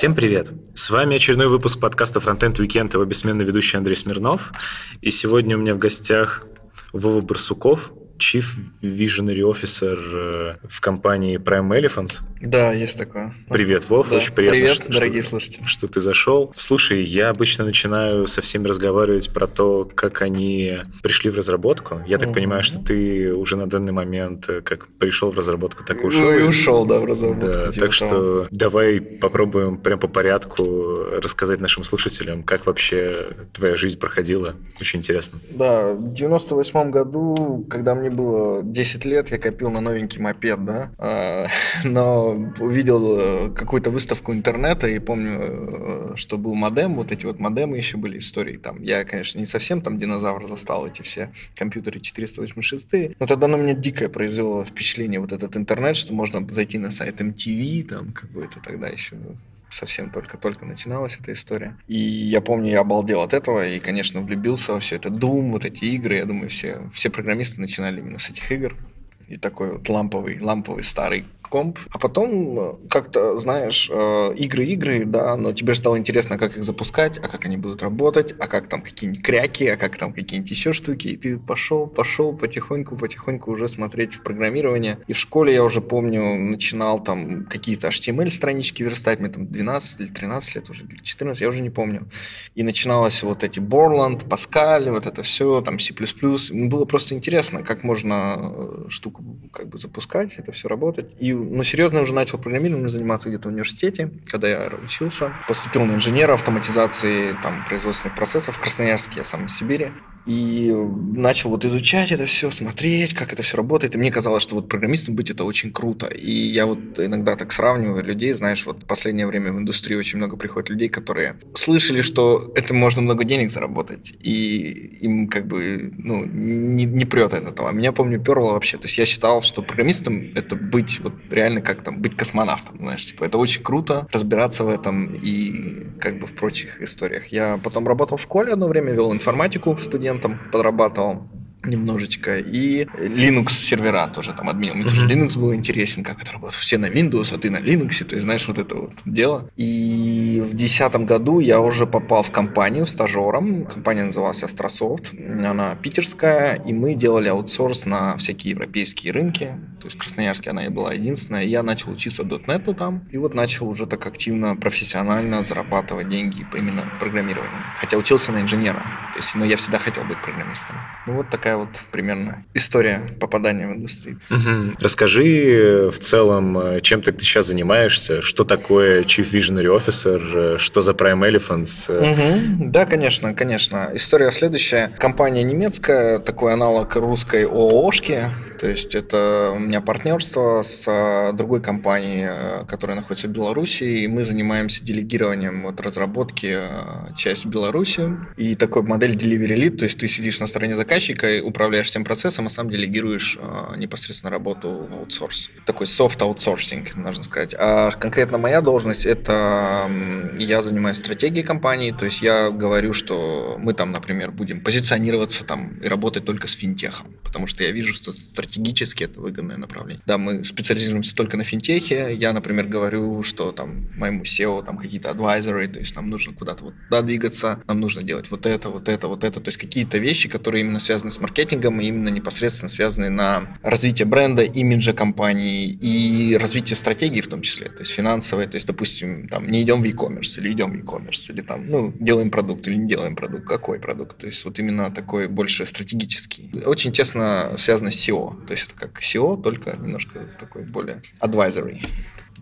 Всем привет! С вами очередной выпуск подкаста Frontend Weekend, его бессменный ведущий Андрей Смирнов. И сегодня у меня в гостях Вова Барсуков, Chief Visionary Officer в компании Prime Elephants. Да, есть такое. Привет, Вов, Да. очень приятно, Привет, что, дорогие что- слушатели. что ты зашел. Слушай, я обычно начинаю со всеми разговаривать про то, как они пришли в разработку. Я так Мгм. понимаю, что ты уже на данный момент э, как пришел в разработку, так и ушел. Ну и ушел, да, в разработку. Да, типа так того. что давай попробуем прям по порядку рассказать нашим слушателям, как вообще твоя жизнь проходила. Очень интересно. Да, в 98 году, когда мне было 10 лет, я копил на новенький мопед, да, А, но увидел э, какую-то выставку интернета и помню, э, что был модем, вот эти вот модемы еще были истории там. Я, конечно, не совсем там динозавр застал эти все компьютеры 486, но тогда на меня дикое произвело впечатление вот этот интернет, что можно зайти на сайт MTV, там какой-то тогда еще совсем только-только начиналась эта история. И я помню, я обалдел от этого и, конечно, влюбился во все это. Doom, вот эти игры, я думаю, все, все программисты начинали именно с этих игр. И такой вот ламповый, ламповый старый комп. А потом э, как-то, знаешь, э, игры-игры, да, но тебе же стало интересно, как их запускать, а как они будут работать, а как там какие-нибудь кряки, а как там какие-нибудь еще штуки. И ты пошел, пошел потихоньку, потихоньку уже смотреть в программирование. И в школе я уже помню, начинал там какие-то HTML-странички верстать, мне там 12 или 13 лет уже, или 14, я уже не помню. И начиналось вот эти Borland, Pascal, вот это все, там C++. Было просто интересно, как можно э, штуку как бы запускать, это все работать. И, ну, серьезно, уже начал программированием заниматься где-то в университете, когда я учился. Поступил на инженера автоматизации там, производственных процессов в Красноярске, я сам из Сибири. И начал вот изучать это все, смотреть, как это все работает. И мне казалось, что вот программистом быть это очень круто. И я вот иногда так сравниваю людей, знаешь, вот в последнее время в индустрии очень много приходит людей, которые слышали, что это можно много денег заработать, и им как бы, ну, не, не прет от этого. Меня, помню, перло вообще. То есть я считал, что программистом это быть вот реально как там, быть космонавтом, знаешь, типа это очень круто разбираться в этом и как бы в прочих историях. Я потом работал в школе одно время, вел информатику студентам, подрабатывал немножечко. И Linux сервера тоже там админил. Мне тоже. Linux был интересен, как это работает. Все на Windows, а ты на Linux, ты знаешь вот это вот дело. И в 2010 году я уже попал в компанию стажером. Компания называлась Astrosoft. Она питерская, и мы делали аутсорс на всякие европейские рынки. То есть в Красноярске она и была единственная. Я начал учиться .NET там. И вот начал уже так активно, профессионально зарабатывать деньги именно программированию. Хотя учился на инженера. То есть, но я всегда хотел быть программистом. Ну вот такая вот примерно история попадания в индустрию. Мгм. Расскажи в целом, э, чем ты сейчас занимаешься, что такое Chief Visionary Officer, э, что за Prime Elephants. Мгм. Да, конечно, конечно. История следующая. Компания немецкая, такой аналог русской ООшки. То есть это у меня партнерство с а, другой компанией, э, которая находится в Беларуси, и мы занимаемся делегированием вот, разработки э, часть в Беларуси. И такой модель Delivery Lead, то есть ты сидишь на стороне заказчика и управляешь всем процессом, а сам делегируешь э, непосредственно работу в аутсорс. Такой софт аутсорсинг, можно сказать. А конкретно моя должность это я занимаюсь стратегией компании, то есть я говорю, что мы там, например, будем позиционироваться там и работать только с финтехом, потому что я вижу, что стратегически это выгодное направление. Да, мы специализируемся только на финтехе. Я, например, говорю, что там моему SEO там какие-то advisory, то есть нам нужно куда-то вот туда двигаться, нам нужно делать вот это, вот это, вот это, то есть какие-то вещи, которые именно связаны с маркетингом и именно непосредственно связаны на развитие бренда, имиджа компании и развитие стратегии в том числе, то есть финансовой, то есть, допустим, там не идем в e-commerce или идем в e-commerce, или там, ну, делаем продукт или не делаем продукт, какой продукт, то есть вот именно такой больше стратегический. Очень тесно связано с SEO, то есть это как SEO, только немножко такой более advisory.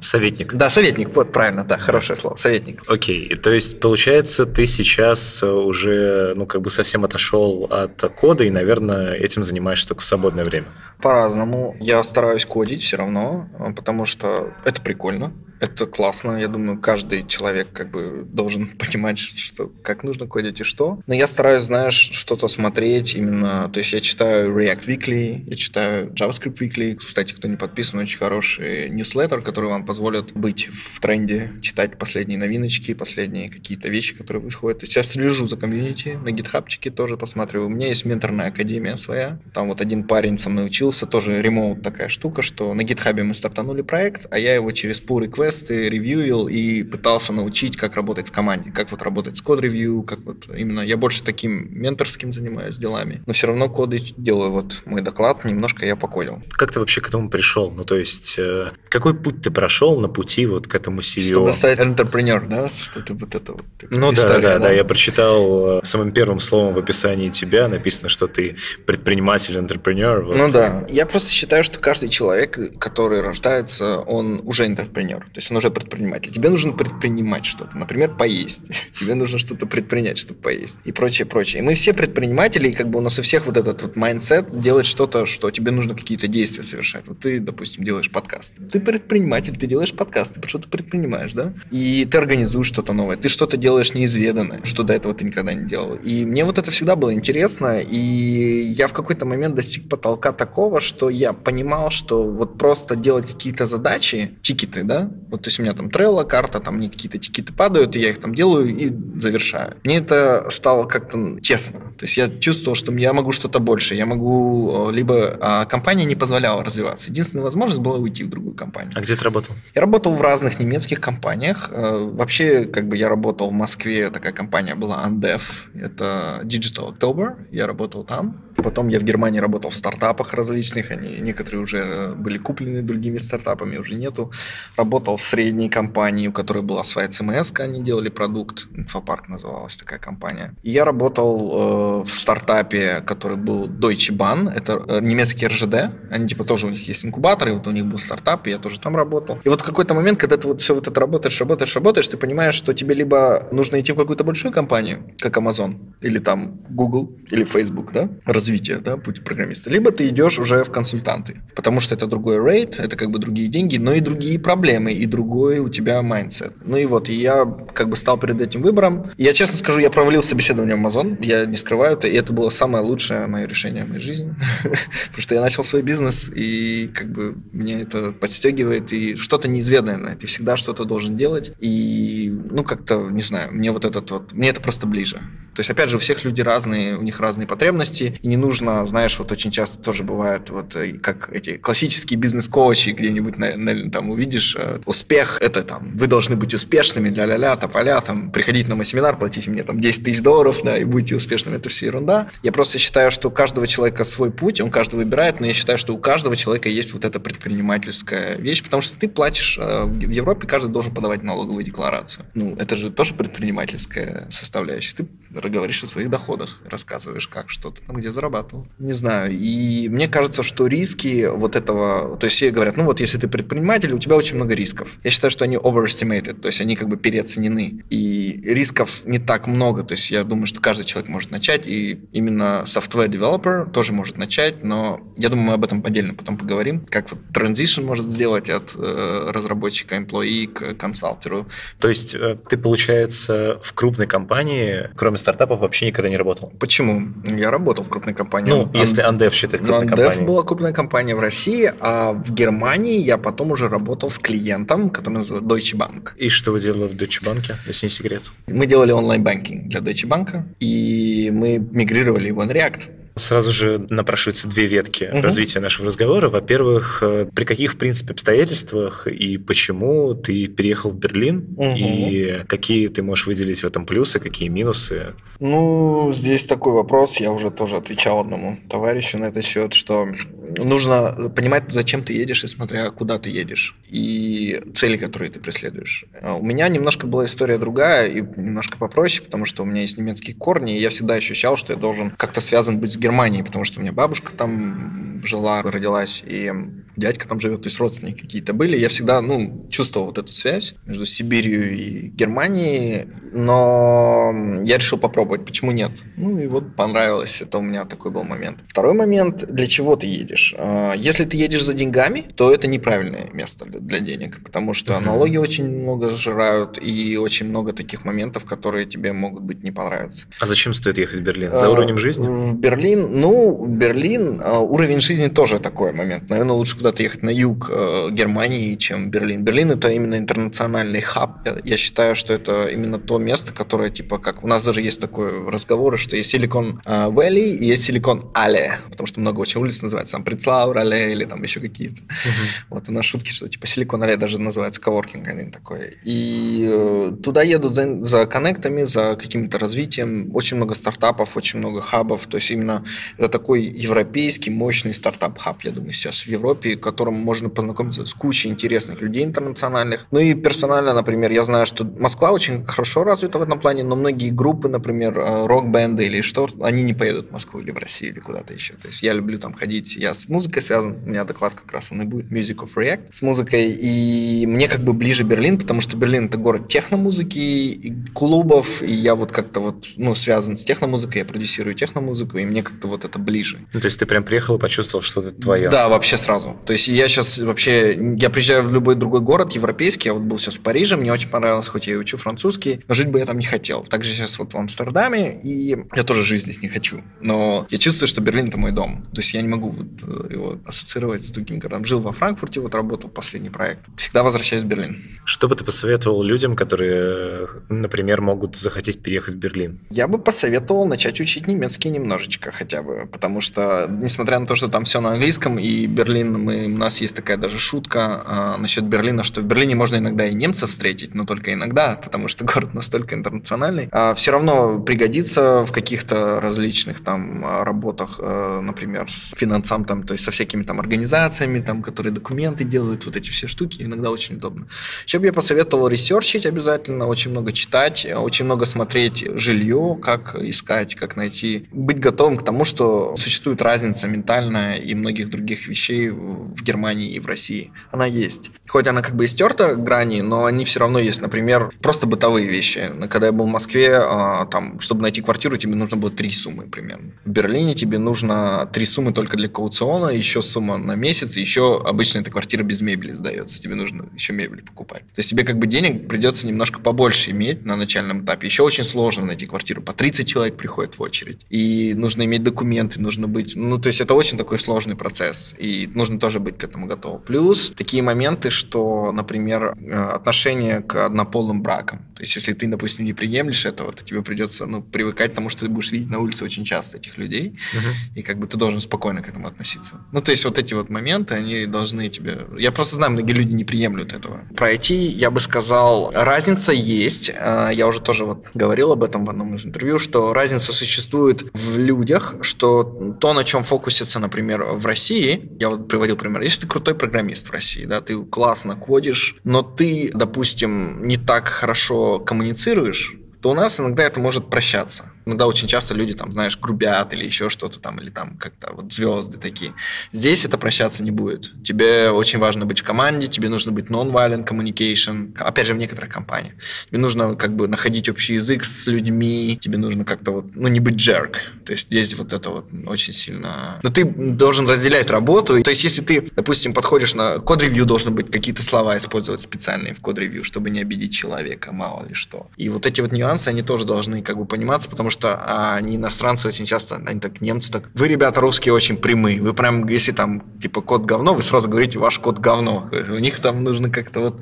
Советник. Да, советник, вот правильно, да, хорошее слово, советник. Окей, то есть, получается, ты сейчас э, уже, ну, как бы совсем отошел от кода и, наверное, этим занимаешься только в свободное время. По-разному. Я стараюсь кодить все равно, а, потому что это прикольно. Это классно. Я думаю, каждый человек как бы должен понимать, что как нужно кодить и что. Но я стараюсь, знаешь, что-то смотреть именно... То есть я читаю React Weekly, я читаю JavaScript Weekly. Кстати, кто не подписан, очень хороший ньюслеттер, который вам позволит быть в тренде, читать последние новиночки, последние какие-то вещи, которые происходят. То есть слежу за комьюнити, на гитхабчике тоже посматриваю. У меня есть менторная академия своя. Там вот один парень со мной учился, тоже ремоут такая штука, что на гитхабе мы стартанули проект, а я его через pull request пул-реквесты, ревьюил и пытался научить, как работать в команде, как вот работать с код-ревью, как вот именно... Я больше таким менторским занимаюсь делами, но все равно коды делаю. Вот мой доклад, немножко я покодил. Как ты вообще к этому пришел? Ну, то есть, э, какой путь ты прошел на пути вот к этому CEO? Чтобы стать entrepreneur, да? Что-то вот это вот. Ну история, да, да, да, да. Я прочитал э, самым первым словом в описании тебя написано, что ты предприниматель, entrepreneur. Вот. Ну да. Я просто считаю, что каждый человек, который рождается, он уже entrepreneur. То есть он уже предприниматель. Тебе нужно предпринимать что-то. Например, поесть. Тебе нужно что-то предпринять, чтобы поесть. И прочее, прочее. И мы все предприниматели, и как бы у нас у всех вот этот вот mindset делать что-то, что тебе нужно какие-то действия совершать. Вот ты, допустим, делаешь подкаст. Ты предприниматель, ты делаешь подкаст, ты что-то предпринимаешь, да? И ты организуешь что-то новое, ты что-то делаешь неизведанное, что до этого ты никогда не делал. И мне вот это всегда было интересно, и я в какой-то момент достиг потолка такого, что я понимал, что вот просто делать какие-то задачи, тикеты, да, вот то есть у меня там трелла, карта, там мне какие-то тикеты падают, и я их там делаю и завершаю. Мне это стало как-то честно. То есть я чувствовал, что я могу что-то больше, я могу, э, либо а компания не позволяла развиваться. Единственная возможность была уйти в другую компанию. А где ты работал? Я работал в разных немецких компаниях. Э, вообще, как бы я работал в Москве, такая компания была Andev, это Digital October, я работал там. Потом я в Германии работал в стартапах различных, они некоторые уже были куплены другими стартапами, уже нету. Работал средней компании, у которой была своя CMS, они делали продукт, Infopark называлась такая компания. И я работал э, в стартапе, который был Deutsche Bahn, это э, немецкий РЖД, они типа тоже у них есть инкубаторы, вот у них был стартап, и я тоже там работал. И вот в какой-то момент, когда ты вот все вот это работаешь, работаешь, работаешь, ты понимаешь, что тебе либо нужно идти в какую-то большую компанию, как Amazon, или там Google, или Facebook, да, развитие, да, путь программиста, либо ты идешь уже в консультанты, потому что это другой rate, это как бы другие деньги, но и другие проблемы, и другой у тебя mindset. Ну и вот, я как бы стал перед этим выбором. Я честно скажу, я провалил собеседование в Amazon, я не скрываю это, и это было самое лучшее мое решение в моей жизни, потому что я начал свой бизнес, и как бы меня это подстегивает, и что-то неизведанное, ты всегда что-то должен делать, и ну как-то, не знаю, мне вот этот вот, мне это просто ближе. То есть, опять же, у всех люди разные, у них разные потребности, и не нужно, знаешь, вот очень часто тоже бывает, вот э, как эти классические бизнес-коучи где-нибудь на, на, там увидишь, э, успех, это там, вы должны быть успешными, ля-ля-ля, тополя, там, приходить на мой семинар, платите мне там 10 тысяч долларов, да, и будете успешными, это все ерунда. Я просто считаю, что у каждого человека свой путь, он каждый выбирает, но я считаю, что у каждого человека есть вот эта предпринимательская вещь, потому что ты платишь, э, в Европе каждый должен подавать налоговую декларацию. Ну, это же тоже предпринимательская составляющая. Ты говоришь о своих доходах, рассказываешь, как, что ты там где зарабатывал. Не знаю. И мне кажется, что риски вот этого... То есть все говорят, ну вот если ты предприниматель, у тебя очень много рисков. Я считаю, что они overestimated, то есть они как бы переоценены. И рисков не так много. То есть я думаю, что каждый человек может начать, и именно software developer тоже может начать, но я думаю, мы об этом отдельно потом поговорим, как вот transition может сделать от э, разработчика employee к консалтеру. То есть э, ты, получается, в крупной компании, кроме стартапов вообще никогда не работал. Почему? Я работал в крупной компании. Ну, если Андев считать крупной Андев компанией. была крупная компания в России, а в Германии я потом уже работал с клиентом, который называется Deutsche Bank. И что вы делали в Deutsche Bank, если не секрет? Мы делали онлайн-банкинг для Deutsche Bank, и мы мигрировали его на React. Сразу же напрашиваются две ветки угу. развития нашего разговора. Во-первых, э, при каких, в принципе, обстоятельствах и почему ты переехал в Берлин, угу. и какие ты можешь выделить в этом плюсы, какие минусы? Ну, здесь такой вопрос, я уже тоже отвечал одному товарищу на этот счет, что нужно понимать, зачем ты едешь и смотря куда ты едешь, и цели, которые ты преследуешь. А у меня немножко была история другая и немножко попроще, потому что у меня есть немецкие корни, и я всегда ощущал, что я должен как-то связан быть с Германии, потому что у меня бабушка там жила, родилась, и дядька там живет, то есть родственники какие-то были. Я всегда, ну, чувствовал вот эту связь между Сибирью и Германией, но я решил попробовать, почему нет? Ну, и вот понравилось, это у меня такой был момент. Второй момент, для чего ты едешь? А, если ты едешь за деньгами, то это неправильное место для денег, потому что uh-huh. налоги очень много сжирают, и очень много таких моментов, которые тебе могут быть не понравиться. А зачем стоит ехать в Берлин? За а, уровнем жизни? В Берлин Берлин, ну, Берлин, а, уровень жизни тоже такой момент. Наверное, лучше куда куда-то ехать на юг э, Германии, чем Берлин. Берлин это именно интернациональный хаб. Я, считаю, что это именно то место, которое, типа, как у нас даже есть такой разговор, что есть Силикон э, Вэлли и есть Силикон Алле, потому что много очень улиц называется, там Прицлаур Алле или там еще какие-то. Uh-huh. Вот у нас шутки, что типа Silicon Allee даже называется коворкинг один такой. И э, туда едут за, за connect ами, за каким-то развитием. Очень много стартапов, очень много хабов. То есть именно это такой европейский мощный стартап-хаб, я думаю, сейчас в Европе, в котором можно познакомиться с кучей интересных людей интернациональных. Ну и персонально, например, я знаю, что Москва очень хорошо развита в этом плане, но многие группы, например, э, рок-band ы или что, они не поедут в Москву или в Россию или куда-то еще. То есть я люблю там ходить, я с музыкой связан, у меня доклад как раз он и будет Music of React с музыкой, и мне как бы ближе Берлин, потому что Берлин это город техномузыки, клубов, и я вот как-то вот, ну, связан с техномузыкой, я продюсирую техномузыку, и мне как-то вот это ближе. Ну, то есть ты прям приехал и почувствовал, что это твое? Да, вообще сразу. То есть я сейчас вообще, я приезжаю в любой другой город европейский, я вот был сейчас в Париже, мне очень понравилось, хоть я и учу французский, но жить бы я там не хотел. Также сейчас вот в Амстердаме, и я тоже жить здесь не хочу. Но я чувствую, что Берлин это мой дом. То есть я не могу вот э, его ассоциировать с другим городом. Жил во Франкфурте, вот работал последний проект. Всегда возвращаюсь в Берлин. Что бы ты посоветовал людям, которые, например, могут захотеть переехать в Берлин? Я бы посоветовал начать учить немецкий немножечко хотя бы, потому что, несмотря на то, что там все на английском, и Берлин, мы, у нас есть такая даже шутка а, насчет Берлина, что в Берлине можно иногда и немцев встретить, но только иногда, потому что город настолько интернациональный. А все равно пригодится в каких-то различных там работах, а, например, с финансам, то есть со всякими там организациями, там, которые документы делают, вот эти все штуки, иногда очень удобно. Еще бы я посоветовал ресерчить обязательно, очень много читать, очень много смотреть жилье, как искать, как найти, быть готовым к тому, что существует разница ментальная и многих других вещей в Германии и в России. Она есть. Хоть она как бы и стерта грани, но они все равно есть. Например, просто бытовые вещи. Когда я был в Москве, а, там, чтобы найти квартиру, тебе нужно было три суммы примерно. В Берлине тебе нужно три суммы только для кауциона, еще сумма на месяц, еще обычно эта квартира без мебели сдается. Тебе нужно еще мебель покупать. То есть тебе как бы денег придется немножко побольше иметь на начальном этапе. Еще очень сложно найти квартиру. По 30 человек приходит в очередь. И нужно иметь документы, нужно быть... Ну, то есть это очень такой сложный процесс. И нужно тоже быть к этому готовым. Плюс такие моменты, что, например, э, отношение к однополым бракам. То есть если ты, допустим, не приемлешь этого, то тебе придется ну, привыкать к тому, что ты будешь видеть на улице очень часто этих людей. Uh-huh. И как бы ты должен спокойно к этому относиться. Ну, то есть вот эти вот моменты, они должны тебе... Я просто знаю, многие люди не приемлют этого. Про IT я бы сказал, разница есть. Э, я уже тоже вот говорил об этом в одном из интервью, что разница существует в людях, что то, на чем фокусится, например, в России, я вот приводил пример, если ты крутой программист в России, да, ты классно кодишь, но ты, допустим, не так хорошо коммуницируешь, то у нас иногда это может прощаться иногда очень часто люди там, знаешь, грубят или еще что-то там, или там как-то вот звезды такие. Здесь это прощаться не будет. Тебе очень важно быть в команде, тебе нужно быть non-violent communication, опять же, в некоторых компаниях. Тебе нужно как бы находить общий язык с людьми, тебе нужно как-то вот, ну, не быть jerk. То есть здесь вот это вот очень сильно... Но ты должен разделять работу. То есть если ты, допустим, подходишь на код-ревью, должны быть какие-то слова использовать специальные в код-ревью, чтобы не обидеть человека, мало ли что. И вот эти вот нюансы, они тоже должны как бы пониматься, потому что что а, они иностранцы очень часто, они так, немцы так, вы, ребята, русские очень прямые, вы прям, если там, типа, код говно, вы сразу говорите, ваш код говно. У них там нужно как-то вот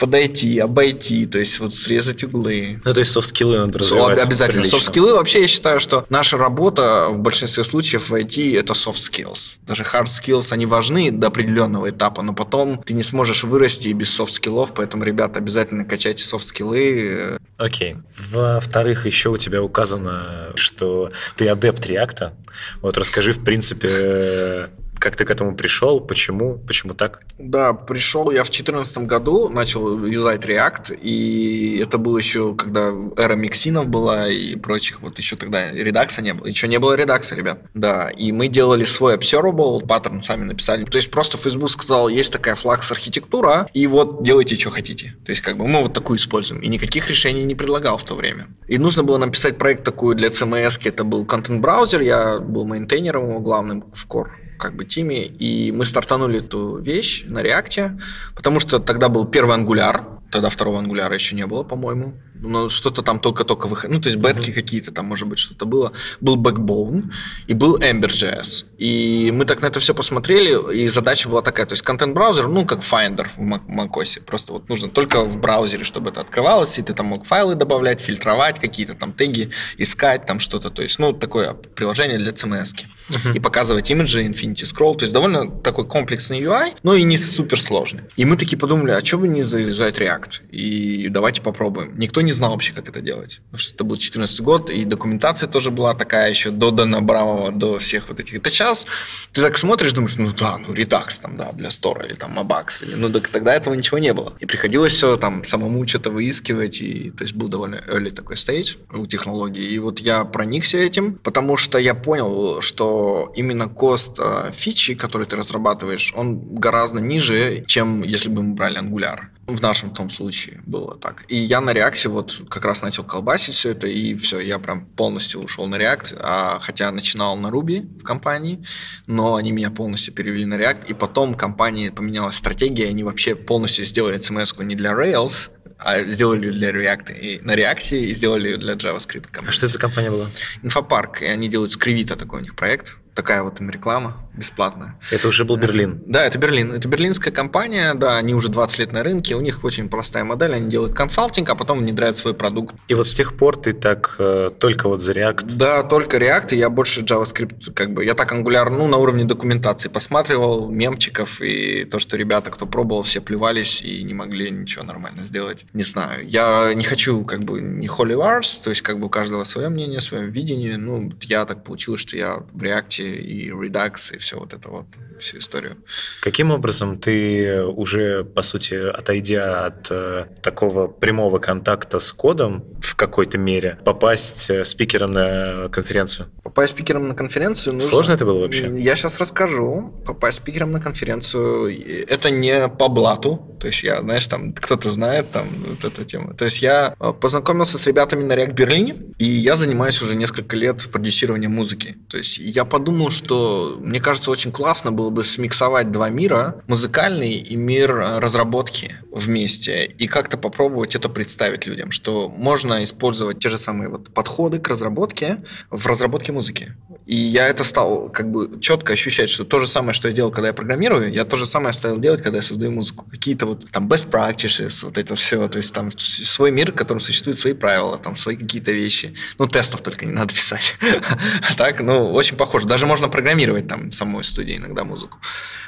подойти, обойти, то есть вот срезать углы. Ну, то есть soft skill ы надо развивать. Обязательно. Soft skill ы вообще, я считаю, что наша работа в большинстве случаев в IT это soft skills. Даже hard skills, они важны до определенного этапа, но потом ты не сможешь вырасти без soft skill ов, поэтому, ребята, обязательно качайте soft skill ы. Окей. Во-вторых, еще у тебя указано, что ты адепт React. Вот расскажи, в принципе, как ты к этому пришел? Почему? Почему так? Да, пришел я в 2014 году, начал юзать React, и это было еще, когда эра mixin ов была и прочих, вот еще тогда Redux а не было. Еще не было Redux а, ребят. Да, и мы делали свой observable, паттерн сами написали. То есть просто Facebook сказал, есть такая Flux архитектура, и вот делайте, что хотите. То есть как бы мы вот такую используем. И никаких решений не предлагал в то время. И нужно было написать проект такой для CMS, это был content browser, я был maintainer ом его главным в Core как бы тиме, и мы стартанули эту вещь на реакте, потому что тогда был первый ангуляр, тогда второго ангуляра еще не было, по-моему, ну, что-то там только-только выходило. Ну, то есть бетки mm-hmm. какие-то там, может быть, что-то было. Был Backbone и был Ember.js. И мы так на это все посмотрели, и задача была такая, то есть контент-браузер, ну, как Finder в macOS, просто вот нужно только в браузере, чтобы это открывалось, и ты там мог файлы добавлять, фильтровать, какие-то там теги, искать там что-то, то есть, ну, такое приложение для CMS. Uh-huh. И показывать имиджи, Infinity Scroll, то есть довольно такой комплексный UI, но и не супер сложный. И мы такие подумали, а что бы не завязать React? И давайте попробуем. Никто не знал вообще, как это делать, потому что это был 2014 год, и документация тоже была такая еще до Дона Брамова, до всех вот этих. Это сейчас ты так смотришь, думаешь, ну да, ну Redux там, да, для стора, или там Mabax, или, ну так, тогда этого ничего не было. И приходилось все там самому что-то выискивать, и то есть был довольно early такой стейдж у технологии. И вот я проникся этим, потому что я понял, что именно кост э, фичи, который ты разрабатываешь, он гораздо ниже, чем если бы мы брали Angular. В нашем том случае было так. И я на реакте вот как раз начал колбасить все это, и все, я прям полностью ушел на React, а, хотя начинал на Ruby в компании, но они меня полностью перевели на React, и потом компании поменялась стратегия, они вообще полностью сделали CMS-ку не для Rails, а сделали для React и на React и сделали для JavaScript. Компании. А что это за компания была? Инфопарк, и они делают скривита такой у них проект такая вот им реклама бесплатная. Это уже был Берлин? Да, это Берлин. Это берлинская компания, да, они уже 20 лет на рынке, у них очень простая модель, они делают консалтинг, а потом внедряют свой продукт. И вот с тех пор ты так э, только вот за React? Да, только React, и я больше JavaScript, как бы, я так Angular, ну, на уровне документации посматривал, мемчиков, и то, что ребята, кто пробовал, все плевались и не могли ничего нормально сделать. Не знаю, я не хочу, как бы, не holy wars, то есть, как бы, у каждого свое мнение, свое видение, ну, я так получилось, что я в React и Redux, и все вот это вот, всю историю. Каким образом ты уже, по сути, отойдя от э, такого прямого контакта с кодом в какой-то мере, попасть э, спикером на конференцию? Попасть спикером на конференцию нужно... Сложно это было вообще? Я сейчас расскажу. Попасть спикером на конференцию, это не по блату, то есть я, знаешь, там кто-то знает там вот эту тему. То есть я э, познакомился с ребятами на React Берлине, и я занимаюсь уже несколько лет продюсированием музыки. То есть я подумал, подумал, что мне кажется, очень классно было бы смиксовать два мира, музыкальный и мир э, разработки вместе, и как-то попробовать это представить людям, что можно использовать те же самые вот подходы к разработке в разработке музыки. И я это стал как бы четко ощущать, что то же самое, что я делал, когда я программирую, я то же самое стал делать, когда я создаю музыку. Какие-то вот там best practices, вот это все, то есть там свой мир, в котором существуют свои правила, там свои какие-то вещи. Ну, тестов только не надо писать. Так, ну, очень похоже. Даже можно программировать там самой студии иногда музыку.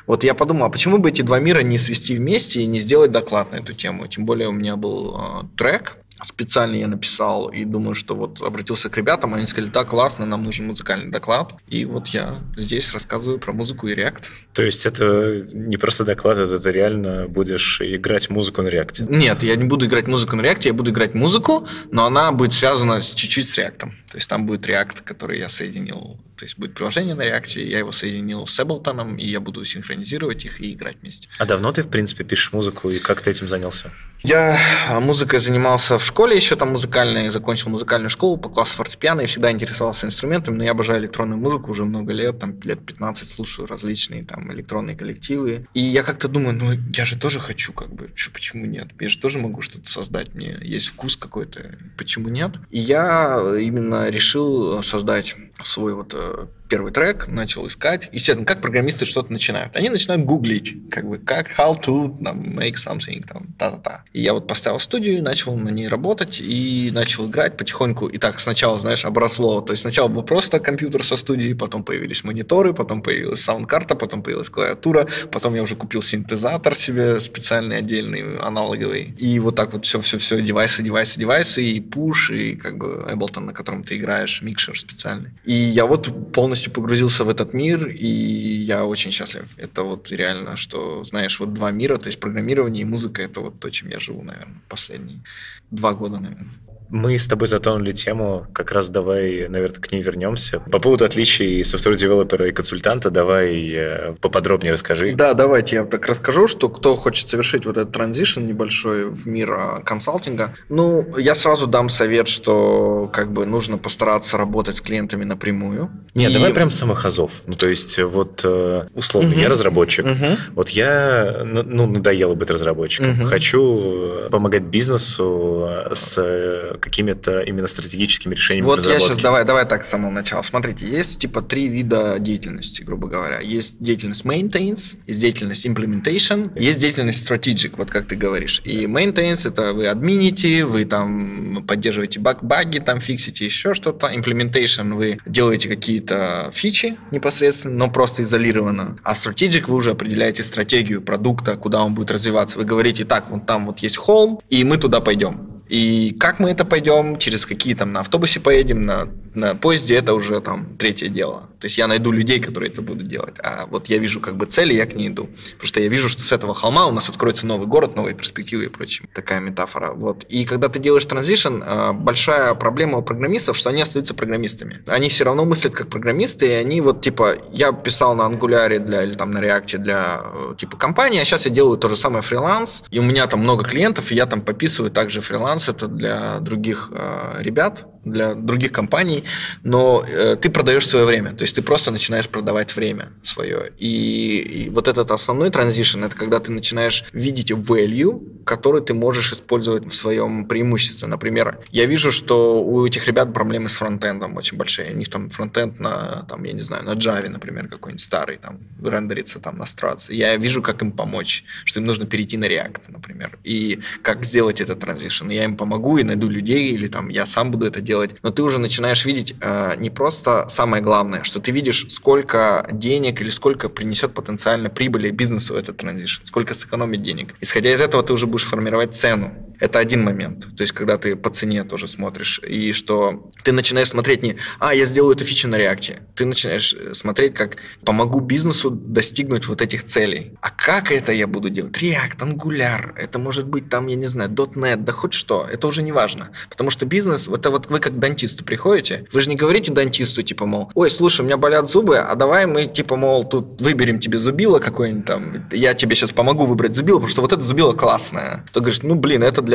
Вот я подумал, а почему бы эти два мира не свести вместе и не сделать доклад на эту тему? Тем более у меня был э, трек, специально я написал и думаю, что вот обратился к ребятам, они сказали, да, классно, нам нужен музыкальный доклад. И вот я здесь рассказываю про музыку и React. То есть это не просто доклад, это ты реально будешь играть музыку на React? Нет, я не буду играть музыку на React, я буду играть музыку, но она будет связана с, чуть-чуть с React. То есть там будет React, который я соединил то есть будет приложение на React, я его соединил с Ableton, и я буду синхронизировать их и играть вместе. А давно ты, в принципе, пишешь музыку, и как ты этим занялся? Я музыкой занимался в школе еще там музыкальной, закончил музыкальную школу по классу фортепиано и всегда интересовался инструментами, но я обожаю электронную музыку уже много лет, там лет 15 слушаю различные там электронные коллективы. И я как-то думаю, ну я же тоже хочу, как бы, почему нет? Я же тоже могу что-то создать, мне есть вкус какой-то, почему нет? И я именно решил создать свой вот uh, первый трек, начал искать. Естественно, как программисты что-то начинают? Они начинают гуглить, как бы, как how to там, make something, там, та-та-та. И я вот поставил студию, начал на ней работать и начал играть потихоньку. И так сначала, знаешь, обросло. То есть сначала был просто компьютер со студией, потом появились мониторы, потом появилась саунд-карта, потом появилась клавиатура, потом я уже купил синтезатор себе специальный, отдельный, аналоговый. И вот так вот все-все-все, девайсы, девайсы, девайсы, и пуш, и как бы Ableton, на котором ты играешь, микшер специальный. И я вот полностью полностью погрузился в этот мир, и я очень счастлив. Это вот реально, что, знаешь, вот два мира, то есть программирование и музыка, это вот то, чем я живу, наверное, последние два года, наверное. Мы с тобой затронули тему, как раз давай, наверное, к ней вернемся. По поводу отличий software developer а и консультанта, давай э, поподробнее расскажи. Да, давайте я так расскажу, что кто хочет совершить вот этот transition небольшой в мир а, консалтинга, ну, я сразу дам совет, что как бы нужно постараться работать с клиентами напрямую. Нет, и... давай прям самых азов. Ну, то есть, вот, э, условно, угу. я разработчик. Угу. Вот я, ну, надоело быть разработчиком. Угу. Хочу помогать бизнесу с какими-то именно стратегическими решениями Вот я сейчас, давай, давай так с самого начала. Смотрите, есть типа три вида деятельности, грубо говоря. Есть деятельность maintenance, есть деятельность implementation, есть деятельность strategic, вот как ты говоришь. И maintenance это вы админите, вы там поддерживаете баг баги, там фиксите еще что-то. Implementation вы делаете какие-то фичи непосредственно, но просто изолированно. А strategic вы уже определяете стратегию продукта, куда он будет развиваться. Вы говорите, так, вот там вот есть холм, и мы туда пойдем. И как мы это пойдем, через какие там на автобусе поедем, на, на поезде, это уже там третье дело. То есть я найду людей, которые это будут делать. А вот я вижу как бы цели, я к ней иду. Потому что я вижу, что с этого холма у нас откроется новый город, новые перспективы и прочее. Такая метафора. Вот. И когда ты делаешь транзишн, а, большая проблема у программистов, что они остаются программистами. Они все равно мыслят как программисты, и они вот типа, я писал на Angular для, или там на React для э, типа компании, а сейчас я делаю то же самое фриланс, и у меня там много клиентов, и я там пописываю также фриланс, это для других э, ребят, для других компаний, но э, ты продаешь свое время, то есть ты просто начинаешь продавать время свое. И, и вот этот основной transition, это когда ты начинаешь видеть value, который ты можешь использовать в своем преимуществе. Например, я вижу, что у этих ребят проблемы с frontend ом очень большие. У них там frontend на, там, я не знаю, на Java, например, какой-нибудь старый, там, рендерится там на страции. Я вижу, как им помочь, что им нужно перейти на React, например, и как сделать этот transition. Я им помогу и найду людей, или там я сам буду это делать делать, но ты уже начинаешь видеть э, не просто самое главное, что ты видишь, сколько денег или сколько принесет потенциально прибыли бизнесу этот transition, сколько сэкономит денег. Исходя из этого ты уже будешь формировать цену. Это один момент. То есть, когда ты по цене тоже смотришь, и что ты начинаешь смотреть не «а, я сделаю эту фичу на реакте», ты начинаешь э, смотреть, как помогу бизнесу достигнуть вот этих целей. А как это я буду делать? React, Angular, это может быть там, я не знаю, .NET, да хоть что, это уже не важно. Потому что бизнес, это вот вы как к дантисту приходите, вы же не говорите дантисту, типа, мол, ой, слушай, у меня болят зубы, а давай мы, типа, мол, тут выберем тебе зубило какое-нибудь там, я тебе сейчас помогу выбрать зубило, потому что вот это зубило классное. Ты говоришь, ну, блин, это для,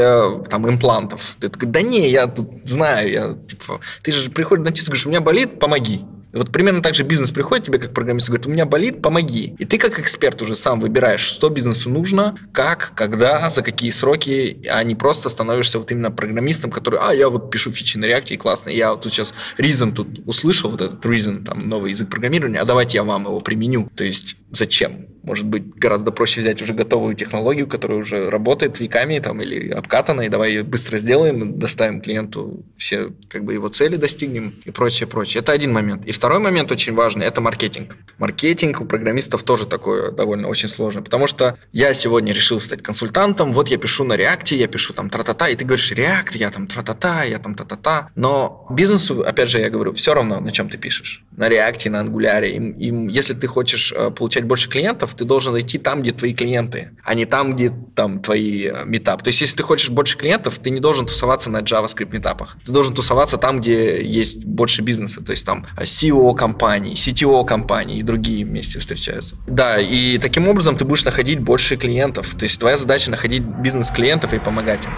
там, имплантов. Ты такой, да не, я тут знаю, я, типа, ты же приходишь к дантисту, говоришь, у меня болит, помоги. Вот примерно так же бизнес приходит тебе как программист и говорит, у меня болит, помоги. И ты как эксперт уже сам выбираешь, что бизнесу нужно, как, когда, за какие сроки, а не просто становишься вот именно программистом, который, а, я вот пишу фичи на React, и классно, я вот тут сейчас Reason тут услышал, вот этот Reason, там, новый язык программирования, а давайте я вам его применю. То есть зачем? Может быть, гораздо проще взять уже готовую технологию, которая уже работает веками там, или обкатана, и давай ее быстро сделаем, доставим клиенту все как бы его цели достигнем и прочее, прочее. Это один момент. И второй момент очень важный – это маркетинг. Маркетинг у программистов тоже такое довольно очень сложно, потому что я сегодня решил стать консультантом, вот я пишу на React, я пишу там тра-та-та, и ты говоришь React, я там тра-та-та, я там та-та-та. Но бизнесу, опять же, я говорю, все равно, на чем ты пишешь. На React, на Angular. Им, им, если ты хочешь э, получать больше клиентов, ты должен идти там, где твои клиенты, а не там, где там твои э, метапы. То есть, если ты хочешь больше клиентов, ты не должен тусоваться на JavaScript метапах. Ты должен тусоваться там, где есть больше бизнеса. То есть, там CEO компании, CTO компании и другие вместе встречаются. Да, и таким образом ты будешь находить больше клиентов. То есть, твоя задача находить бизнес-клиентов и помогать им.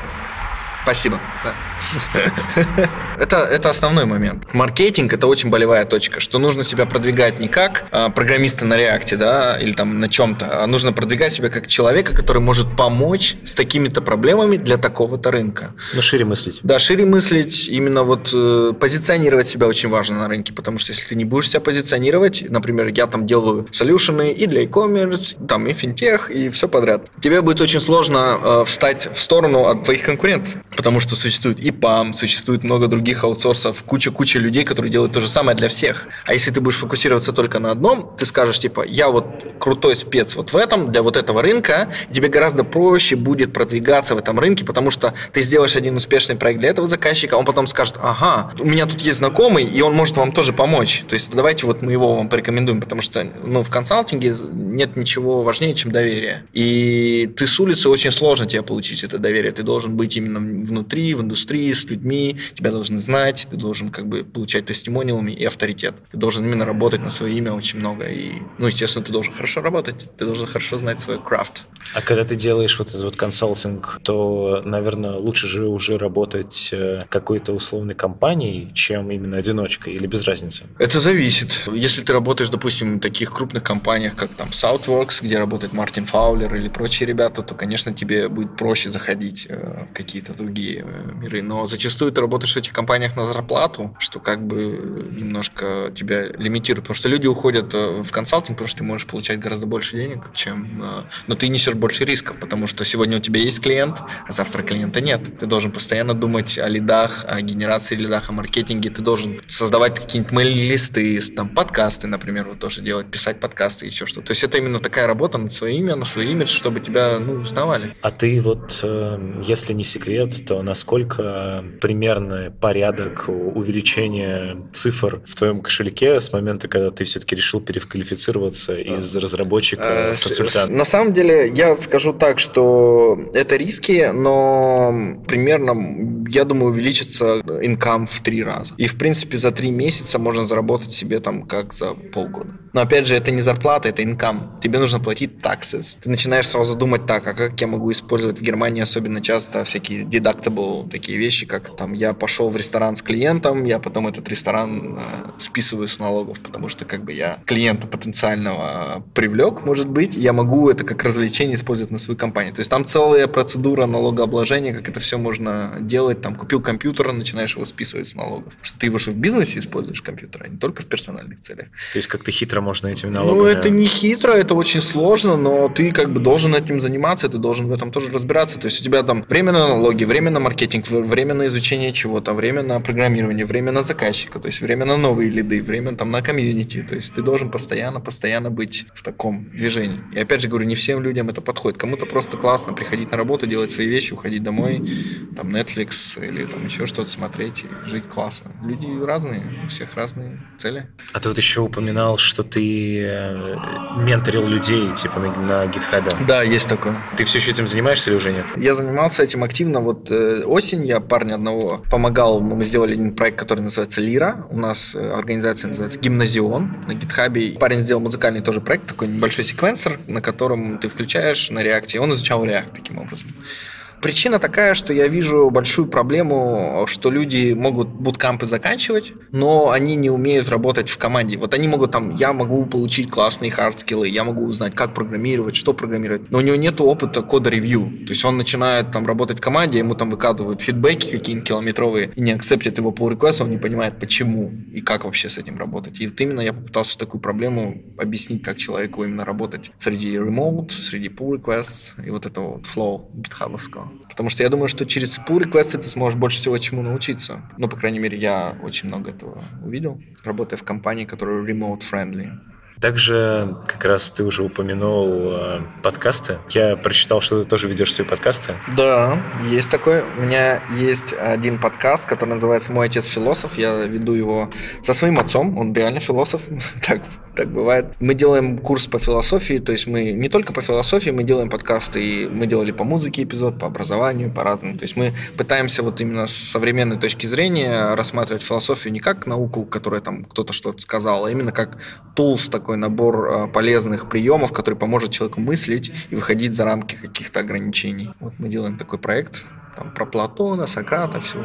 Спасибо. Это, это основной момент. Маркетинг – это очень болевая точка, что нужно себя продвигать не как а, программиста на реакте, да, или там на чем-то, а нужно продвигать себя как человека, который может помочь с такими-то проблемами для такого-то рынка. Ну, шире мыслить. Да, шире мыслить, именно вот э, позиционировать себя очень важно на рынке, потому что если ты не будешь себя позиционировать, например, я там делаю солюшены и для e-commerce, там и финтех, и все подряд, тебе будет очень сложно э, встать в сторону от твоих конкурентов, потому что существует и PAM, существует много других аутсорсов куча-куча людей, которые делают то же самое для всех. А если ты будешь фокусироваться только на одном, ты скажешь, типа, я вот крутой спец вот в этом, для вот этого рынка, тебе гораздо проще будет продвигаться в этом рынке, потому что ты сделаешь один успешный проект для этого заказчика, он потом скажет, ага, у меня тут есть знакомый, и он может вам тоже помочь. То есть давайте вот мы его вам порекомендуем, потому что ну, в консалтинге нет ничего важнее, чем доверие. И ты с улицы очень сложно тебе получить это доверие. Ты должен быть именно внутри, в индустрии, с людьми, тебя должны знать, ты должен как бы получать тестимониалами и авторитет. Ты должен именно работать на свое имя очень много. И, ну, естественно, ты должен хорошо работать, ты должен хорошо знать свой крафт. А когда ты делаешь вот этот вот консалтинг, то, наверное, лучше же уже работать э, какой-то условной компанией, чем именно одиночкой, или без разницы? Это зависит. Если ты работаешь, допустим, в таких крупных компаниях, как там Southworks, где работает Мартин Фаулер или прочие ребята, то, конечно, тебе будет проще заходить э, в какие-то другие э, миры. Но зачастую ты работаешь в этих компаниях на зарплату, что как бы немножко тебя лимитирует. Потому что люди уходят в консалтинг, потому что ты можешь получать гораздо больше денег, чем... Но ты несешь больше рисков, потому что сегодня у тебя есть клиент, а завтра клиента нет. Ты должен постоянно думать о лидах, о генерации лидах, о маркетинге. Ты должен создавать какие-нибудь мейл-листы, там, подкасты, например, вот тоже делать, писать подкасты, еще что-то. То есть это именно такая работа на свое имя, на свой имидж, чтобы тебя, ну, узнавали. А ты вот, э, если не секрет, то насколько примерный порядок увеличения цифр в твоем кошельке с момента, когда ты все-таки решил переквалифицироваться из разработчика э, в консультанта? На самом деле, я скажу так, что это риски, но примерно, я думаю, увеличится инкам в три раза. И, в принципе, за три месяца можно заработать себе там как за полгода. Но, опять же, это не зарплата, это инкам. Тебе нужно платить taxes. Ты начинаешь сразу думать так, а как я могу использовать в Германии особенно часто всякие deductible такие вещи, как там я пошел в ресторан с клиентом, я потом этот ресторан э, списываю с налогов, потому что как бы я клиента потенциального привлек, может быть, я могу это как развлечение использовать на свою компанию. То есть там целая процедура налогообложения, как это все можно делать. Там купил компьютер, начинаешь его списывать с налогов. Что ты его же в бизнесе используешь компьютер, а не только в персональных целях. То есть как-то хитро можно этими налогами... Ну, это не хитро, это очень сложно, но ты как бы должен этим заниматься, ты должен в этом тоже разбираться. То есть у тебя там время на налоги, время на маркетинг, время на изучение чего-то, время на программирование, время на заказчика, то есть время на новые лиды, время там на комьюнити. То есть ты должен постоянно, постоянно быть в таком движении. И опять же говорю, не всем людям это подходит. Кому-то просто классно приходить на работу, делать свои вещи, уходить домой, там Netflix или там еще что-то смотреть и жить классно. Люди разные, у всех разные цели. А ты вот еще упоминал, что ты э, менторил людей, типа, на, на GitHub. Да, есть такое. Ты все еще этим занимаешься или уже нет? Я занимался этим активно. Вот э, осень я парня одного помогал. Мы сделали один проект, который называется Лира. У нас э, организация называется Гимназион на GitHub. Парень сделал музыкальный тоже проект, такой небольшой секвенсор, на котором ты включаешь на React е. Он изучал React таким образом. Причина такая, что я вижу большую проблему, что люди могут bootcamp ы заканчивать, но они не умеют работать в команде. Вот они могут там, я могу получить классные hard skill ы, я могу узнать, как программировать, что программировать, но у него нет опыта code review. То есть он начинает там работать в команде, ему там выкатывают feedback и какие-нибудь километровые и не акцептят его pull request, он не понимает, почему и как вообще с этим работать. И вот именно я попытался такую проблему объяснить, как человеку именно работать среди remote, среди pull requests и вот этого вот flow гитхабовского. Потому что я думаю, что через pull request ты сможешь больше всего чему научиться. Ну, по крайней мере, я очень много этого увидел, работая в компании, которая remote friendly. Также как раз ты уже упомянул э, подкасты. Я прочитал, что ты тоже ведешь свои подкасты. Да, есть такой. У меня есть один подкаст, который называется «Мой отец философ». Я веду его со своим отцом. Он реально философ. так, так бывает. Мы делаем курс по философии, то есть мы не только по философии, мы делаем подкасты, и мы делали по музыке эпизод, по образованию, по разным. То есть мы пытаемся вот именно с современной точки зрения рассматривать философию не как науку, которая там кто-то что-то сказал, а именно как тулс такой такой набор а, полезных приемов, который поможет человеку мыслить и выходить за рамки каких-то ограничений. Вот мы делаем такой проект там, про Платона, Сократа, все.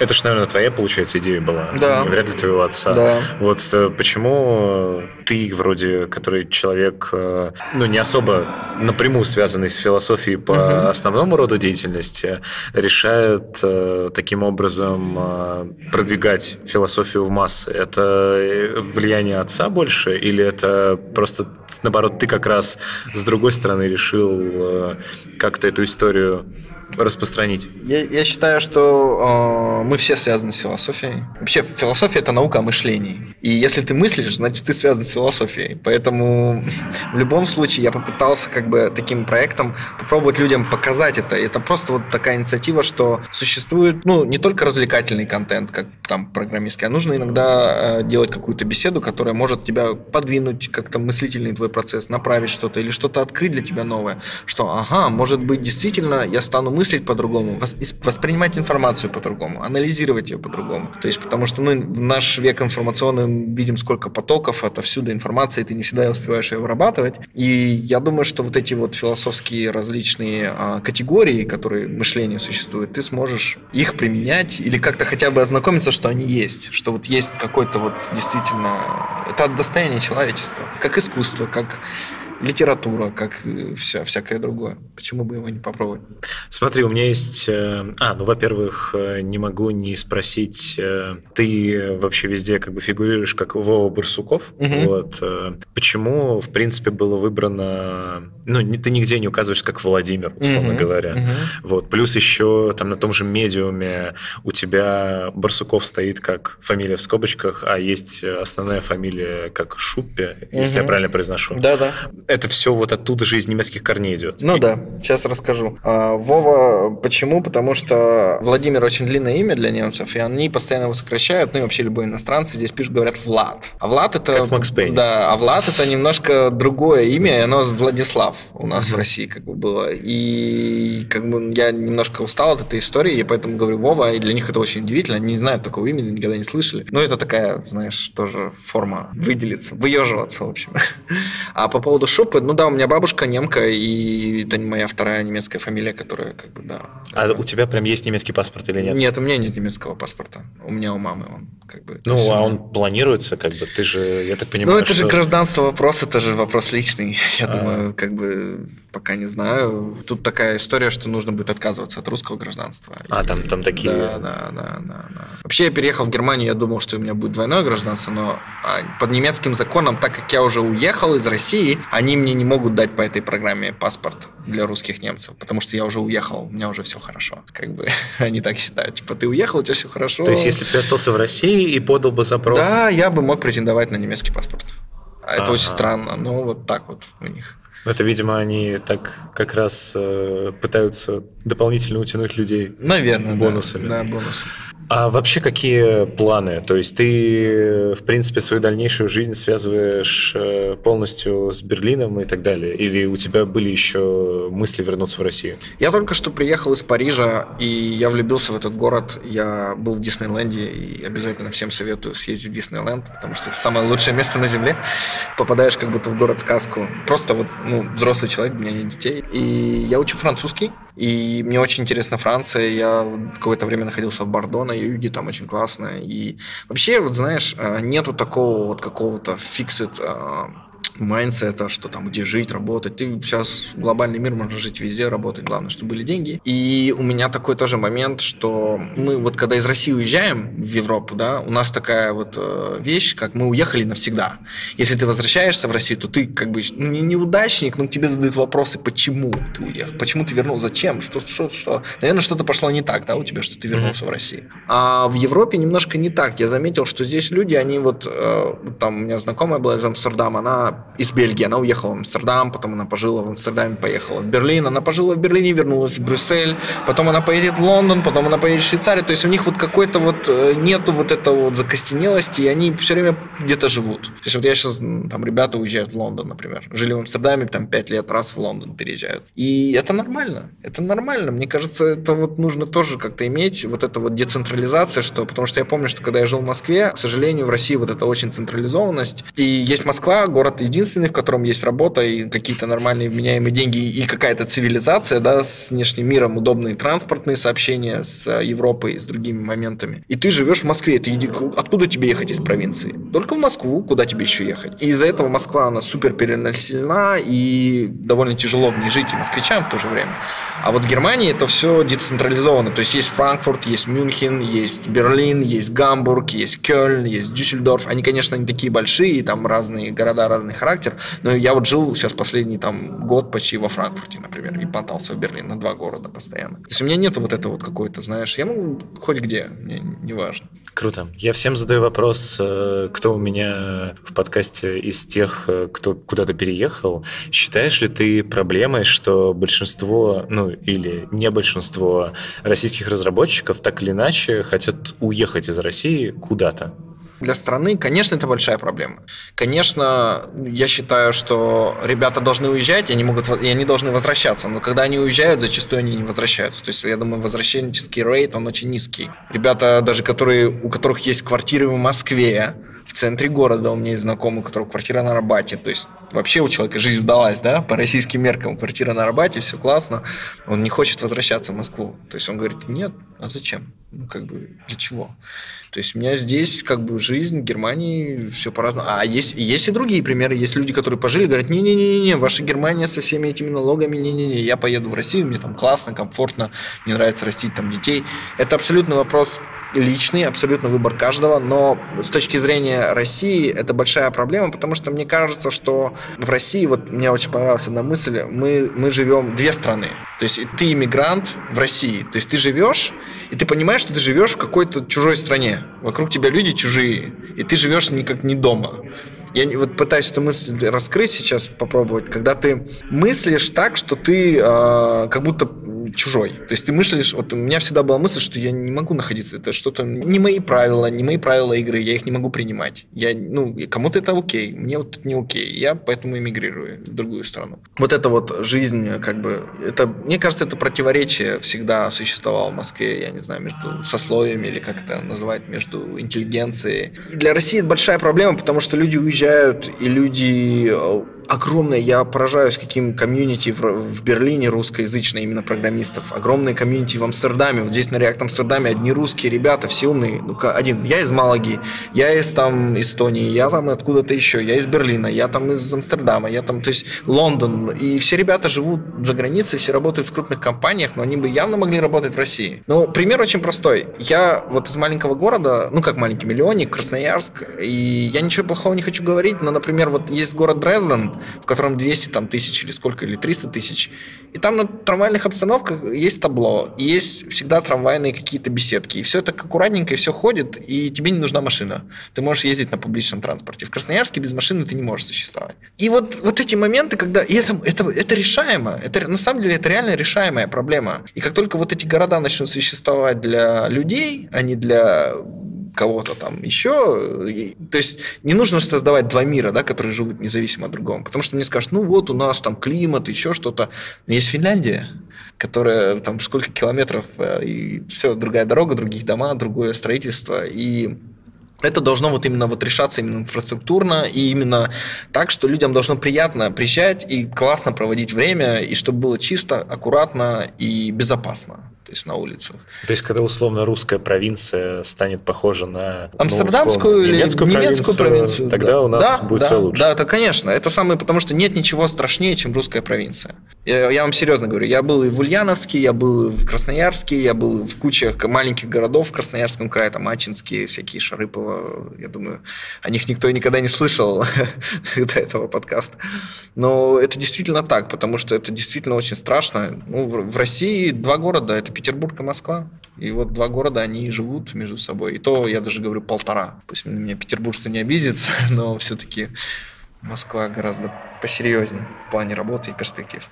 Это же, наверное, твоя, получается, идея была. Да. Вряд ли твоего отца. Да. Вот э, почему ты ты вроде, который человек, э, ну, не особо напрямую связанный с философией по угу. основному роду деятельности, решает э, таким образом э, продвигать философию в массы. Это влияние отца больше или это просто, наоборот, ты как раз с другой стороны решил как-то эту историю распространить? Я, я считаю, что э, мы все связаны с философией. Вообще, философия это наука о мышлении. И если ты мыслишь, значит, ты связан с философией. Поэтому в любом случае я попытался как бы таким проектом попробовать людям показать это. И это просто вот такая инициатива, что существует, ну, не только развлекательный контент, как там программистский, а нужно иногда э, делать какую-то беседу, которая может тебя подвинуть, как-то мыслительный твой процесс, направить что-то или что-то открыть для тебя новое. Что, ага, может быть, действительно я стану мыслить мыслить по-другому, воспринимать информацию по-другому, анализировать ее по-другому. То есть, потому что мы в наш век информационный видим, сколько потоков, отовсюду информации, ты не всегда успеваешь ее вырабатывать. И я думаю, что вот эти вот философские различные а, категории, которые мышления существуют, ты сможешь их применять или как-то хотя бы ознакомиться, что они есть, что вот есть какой-то вот действительно... Это достояние человечества, как искусство, как литература, как все, всякое другое. Почему бы его не попробовать? Смотри, у меня есть... Э, а, ну, во-первых, э, не могу не спросить, э, ты вообще везде как бы фигурируешь как Вова Барсуков. Угу. Вот. Почему, в принципе, было выбрано... Ну, ты нигде не указываешь как Владимир, условно угу. говоря. Угу. Вот. Плюс еще там на том же медиуме у тебя Барсуков стоит как фамилия в скобочках, а есть основная фамилия как Шуппе, угу. если я правильно произношу. Да-да это все вот оттуда же из немецких корней идет. Ну и... да, сейчас расскажу. А, Вова, почему? Потому что Владимир очень длинное имя для немцев, и они постоянно его сокращают, ну и вообще любые иностранцы здесь пишут, говорят Влад. А Влад это... Как Макс Пейн. Да, а Влад это немножко другое имя, и оно Владислав у нас в России как бы было. И как бы я немножко устал от этой истории, и поэтому говорю Вова, и для них это очень удивительно, они не знают такого имени, никогда не слышали. Но это такая, знаешь, тоже форма выделиться, выеживаться, в общем. А по поводу шоу Шупы, ну да, у меня бабушка немка, и это моя вторая немецкая фамилия, которая как бы, да. А это... у тебя прям есть немецкий паспорт или нет? Нет, у меня нет немецкого паспорта. У меня у мамы он как бы. Ну, а он планируется, как бы, ты же, я так понимаю, Ну, это что... же гражданство вопрос, это же вопрос личный. Я а... думаю, как бы, пока не знаю. Тут такая история, что нужно будет отказываться от русского гражданства. А, и... там, там такие... Да, да, да, да, да. Вообще, я переехал в Германию, я думал, что у меня будет двойное гражданство, но а, под немецким законом, так как я уже уехал из России, они мне не могут дать по этой программе паспорт для русских немцев, потому что я уже уехал, у меня уже все хорошо. Как бы они так считают. Типа, ты уехал, у тебя все хорошо. То есть, если бы ты остался в России и подал бы запрос... Да, я бы мог претендовать на немецкий паспорт. А это очень странно, но вот так вот у них. Это, видимо, они так как раз э, пытаются дополнительно утянуть людей Наверное, бонусами. Да, да бонусами. А вообще какие планы? То есть ты, в принципе, свою дальнейшую жизнь связываешь э, полностью с Берлином и так далее? Или у тебя были еще мысли вернуться в Россию? Я только что приехал из Парижа, и я влюбился в этот город. Я был в Диснейленде, и обязательно всем советую съездить в Диснейленд, потому что это самое лучшее место на Земле. Попадаешь как будто в город-сказку. Просто вот, ну, взрослый человек, у меня нет детей. И я учу французский, и мне очень интересна Франция. Я какое-то время находился в Бордо юге, там очень классно. И вообще, вот знаешь, а, нету такого вот какого-то fixed mindset а, что там где жить, работать. Ты сейчас глобальный мир, можно жить везде, работать, главное, чтобы были деньги. И у меня такой тоже момент, что мы вот когда из России уезжаем в Европу, да, у нас такая вот э, вещь, как мы уехали навсегда. Если ты возвращаешься в Россию, то ты как бы ну, не неудачник, но тебе задают вопросы, почему ты уехал, почему ты вернулся, зачем, что, что, что. Наверное, что-то пошло не так, да, у тебя, что ты вернулся mm-hmm. в Россию. А в Европе немножко не так. Я заметил, что здесь люди, они вот, э, там у меня знакомая была из Амстердама, она из Бельгии. Она уехала в Амстердам, потом она пожила в Амстердаме, поехала в Берлин. Она пожила в Берлине, вернулась в Брюссель. Потом она поедет в Лондон, потом она поедет в Швейцарию. То есть у них вот какой-то вот э, нету вот этого вот закостенелости, и они все время где-то живут. То есть вот я сейчас, там ребята уезжают в Лондон, например. Жили в Амстердаме, там пять лет, раз в Лондон переезжают. И это нормально. Это нормально. Мне кажется, это вот нужно тоже как-то иметь вот это вот децентрализация, что, потому что я помню, что когда я жил в Москве, к сожалению, в России вот это очень централизованность. И есть Москва, город единственный, в котором есть работа и какие-то нормальные вменяемые деньги и какая-то цивилизация, да, с внешним миром, удобные транспортные сообщения с Европой, с другими моментами. И ты живешь в Москве, ты иди... откуда тебе ехать из провинции? Только в Москву, куда тебе еще ехать? И из-за этого Москва, она супер перенаселена, и довольно тяжело в ней жить и москвичам в то же время. А вот в Германии это все децентрализовано. То есть есть Франкфурт, есть Мюнхен, есть Берлин, есть Гамбург, есть Кёльн, есть Дюссельдорф. Они, конечно, не такие большие, там разные города, разный характер. Но я вот жил сейчас последний там год почти во Франкфурте, например, и мотался в Берлин на два города постоянно. То есть у меня нету вот этого вот какой-то, знаешь, я ну хоть где, мне не важно. Круто. Я всем задаю вопрос, э, кто у меня в подкасте из тех, э, кто куда-то переехал. Считаешь ли ты проблемой, что большинство, ну или не большинство российских разработчиков так или иначе хотят уехать из России куда-то? Для страны, конечно, это большая проблема. Конечно, я считаю, что ребята должны уезжать, они, могут, и они должны возвращаться. Но когда они уезжают, зачастую они не возвращаются. То есть, я думаю, возвращенческий рейд, он очень низкий. Ребята, даже которые, у которых есть квартиры в Москве, в центре города у меня есть знакомый, у которого квартира на Рабате. То есть вообще у человека жизнь удалась, да, по российским меркам. Квартира на Рабате, все классно. Он не хочет возвращаться в Москву. То есть он говорит, нет, а зачем? Ну, как бы, для чего? То есть у меня здесь как бы жизнь в Германии, все по-разному. А есть, есть и другие примеры. Есть люди, которые пожили, говорят, не-не-не, ваша Германия со всеми этими налогами, не-не-не, я поеду в Россию, мне там классно, комфортно, мне нравится растить там детей. Это абсолютно вопрос личный, абсолютно выбор каждого, но с точки зрения России это большая проблема, потому что мне кажется, что в России, вот мне очень понравилась одна мысль, мы, мы живем две страны. То есть ты иммигрант в России, то есть ты живешь, и ты понимаешь, что ты живешь в какой-то чужой стране, вокруг тебя люди чужие, и ты живешь никак не дома. Я вот пытаюсь эту мысль раскрыть сейчас, попробовать, когда ты мыслишь так, что ты э, как будто чужой. То есть ты мыслишь, вот у меня всегда была мысль, что я не могу находиться, это что-то не мои правила, не мои правила игры, я их не могу принимать. Я, ну, кому-то это окей, мне вот это не окей, я поэтому эмигрирую в другую страну. Вот эта вот жизнь, как бы, это, мне кажется, это противоречие всегда существовало в Москве, я не знаю, между сословиями или как это называть, между интеллигенцией. Для России это большая проблема, потому что люди уезжают, и люди э, огромное, я поражаюсь, каким комьюнити в, в Берлине русскоязычное, именно программистов. Огромное комьюнити в Амстердаме. Вот здесь на React Амстердаме одни русские ребята, все умные. Ну, один, я из Малаги, я из там Эстонии, я там откуда-то еще, я из Берлина, я там из Амстердама, я там, то есть Лондон. И все ребята живут за границей, все работают в крупных компаниях, но они бы явно могли работать в России. Ну, пример очень простой. Я вот из маленького города, ну, как маленький миллионник, Красноярск, и я ничего плохого не хочу говорить, но, например, вот есть город Дрезден, в котором 200 там, тысяч или сколько, или 300 тысяч. И там на трамвайных остановках есть табло, и есть всегда трамвайные какие-то беседки. И все так аккуратненько, и все ходит, и тебе не нужна машина. Ты можешь ездить на публичном транспорте. В Красноярске без машины ты не можешь существовать. И вот, вот эти моменты, когда... И это, это, это решаемо. Это, на самом деле это реально решаемая проблема. И как только вот эти города начнут существовать для людей, а не для кого-то там еще. То есть не нужно создавать два мира, да, которые живут независимо от другого. Потому что мне скажут, ну вот у нас там климат, еще что-то. Но есть Финляндия, которая там сколько километров, э, и все, другая дорога, другие дома, другое строительство. И это должно вот именно вот решаться именно инфраструктурно и именно так, что людям должно приятно приезжать и классно проводить время, и чтобы было чисто, аккуратно и безопасно то есть на улицах. То есть, когда условно русская провинция станет похожа на ну, амстердамскую ну, или немецкую, немецкую провинцию, провинцию, тогда да. у нас да, будет да, все лучше. Да, это конечно. Это самое, потому что нет ничего страшнее, чем русская провинция. Я, вам серьезно говорю, я был и в Ульяновске, я был в Красноярске, я был в куче маленьких городов в Красноярском крае, там Ачинские, всякие Шарыпово, я думаю, о них никто никогда не слышал до этого подкаста. Но это действительно так, потому что это действительно очень страшно. Ну, в, в России два города, это Петербург и Москва. И вот два города, они живут между собой. И то, я даже говорю, полтора. Пусть на меня петербуржцы не обидятся, но все-таки Москва гораздо посерьезнее в плане работы и перспектив.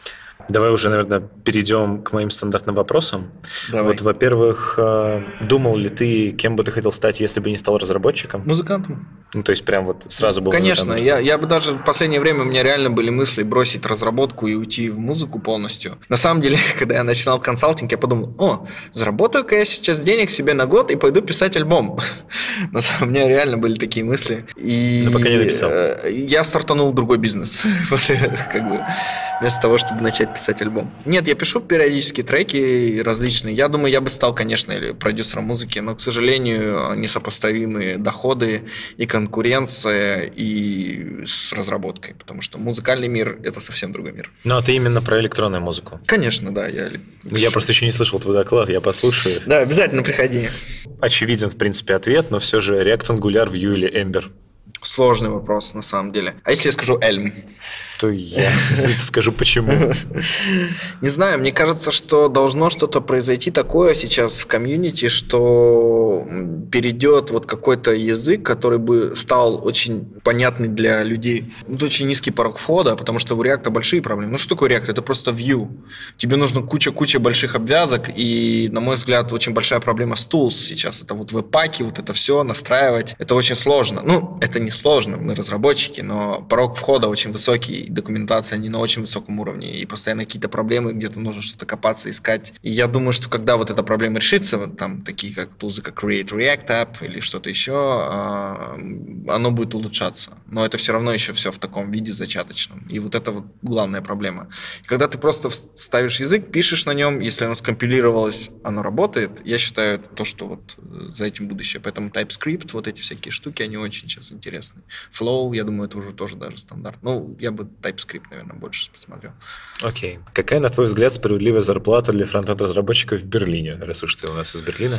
Давай уже, наверное, перейдем к моим стандартным вопросам. Давай. Вот, во-первых, э, думал ли ты, кем бы ты хотел стать, если бы не стал разработчиком? Музыкантом. Ну, то есть прям вот сразу был... Конечно, я, я бы даже в последнее время у меня реально были мысли бросить разработку и уйти в музыку полностью. На самом деле, когда я начинал консалтинг, я подумал, о, заработаю-ка я сейчас денег себе на год и пойду писать альбом. На самом деле реально были такие мысли. И Но пока не написал. э, Я стартанул другой бизнес. После, как бы, вместо того, чтобы начать писать альбом. Нет, я пишу периодически треки различные. Я думаю, я бы стал, конечно, или продюсером музыки, но, к сожалению, несопоставимые доходы и конкуренция и с разработкой, потому что музыкальный мир – это совсем другой мир. Ну, а ты именно про электронную музыку. Конечно, да. Я, Я просто еще не слышал твой доклад, я послушаю. Да, обязательно приходи. Очевиден, в принципе, ответ, но все же React Angular, Vue или Ember. Сложный вопрос, на самом деле. А если я скажу Эльм? То я скажу почему. Не знаю, мне кажется, что должно что-то произойти такое сейчас в комьюнити, что перейдет вот какой-то язык, который бы стал очень понятный для людей. Это очень низкий порог входа, потому что у React большие проблемы. Ну что такое React? Это просто Vue. Тебе нужно куча-куча больших обвязок, и, на мой взгляд, очень большая проблема с tools сейчас. Это вот веб-паки, вот это все настраивать. Это очень сложно. Ну, это не сложно, мы разработчики, но порог входа очень высокий, документация не на очень высоком уровне, и постоянно какие-то проблемы, где-то нужно что-то копаться, искать. И я думаю, что когда вот эта проблема решится, вот там такие как тулзы, как Create React App или что-то еще, а, оно будет улучшаться. Но это все равно еще все в таком виде зачаточном. И вот это вот главная проблема. И когда ты просто ставишь язык, пишешь на нем, если оно скомпилировалось, оно работает, я считаю, это то, что вот э, за этим будущее. Поэтому TypeScript, вот эти всякие штуки, они очень сейчас интересны. Flow, я думаю, это уже тоже даже стандарт. Ну, я бы TypeScript, наверное, больше посмотрел. Окей. Какая, на твой взгляд, справедливая зарплата для фронтенд-разработчиков в Берлине, раз уж ты у нас из Берлина?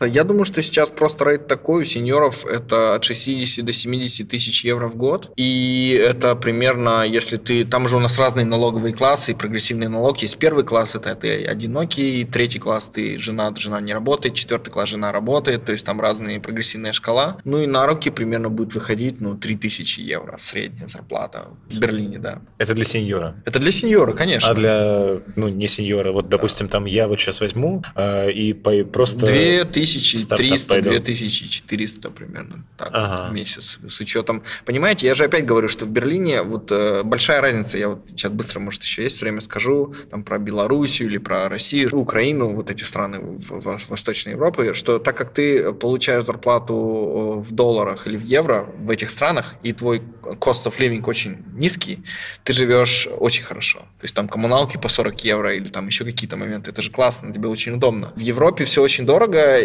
Я думаю, что сейчас просто рейд такой у сеньоров это от 60 до 70 тысяч евро в год. И это примерно, если ты... Там же у нас разные налоговые классы, и прогрессивный налог есть. Первый класс это ты одинокий, третий класс ты жена жена не работает, четвертый класс жена работает, то есть там разные прогрессивные шкала. Ну и на руки примерно будет выходить, ну, 3000 евро средняя зарплата в Берлине, да. Это для сеньора? Это для сеньора, конечно. А для, ну, не сеньора, вот, допустим, да. там я вот сейчас возьму э, и по, просто... 2000 2300-2400 примерно так, ага. в месяц. С учетом, понимаете, я же опять говорю, что в Берлине вот э, большая разница, я вот сейчас быстро, может, еще есть время скажу, там про Белоруссию или про Россию, Украину, вот эти страны в Восточной Европе что так как ты получаешь зарплату э, в долларах или в евро в этих странах, и твой cost of living очень низкий, ты живешь очень хорошо. То есть там коммуналки по 40 евро или там еще какие-то моменты, это же классно, тебе очень удобно. В Европе все очень дорого,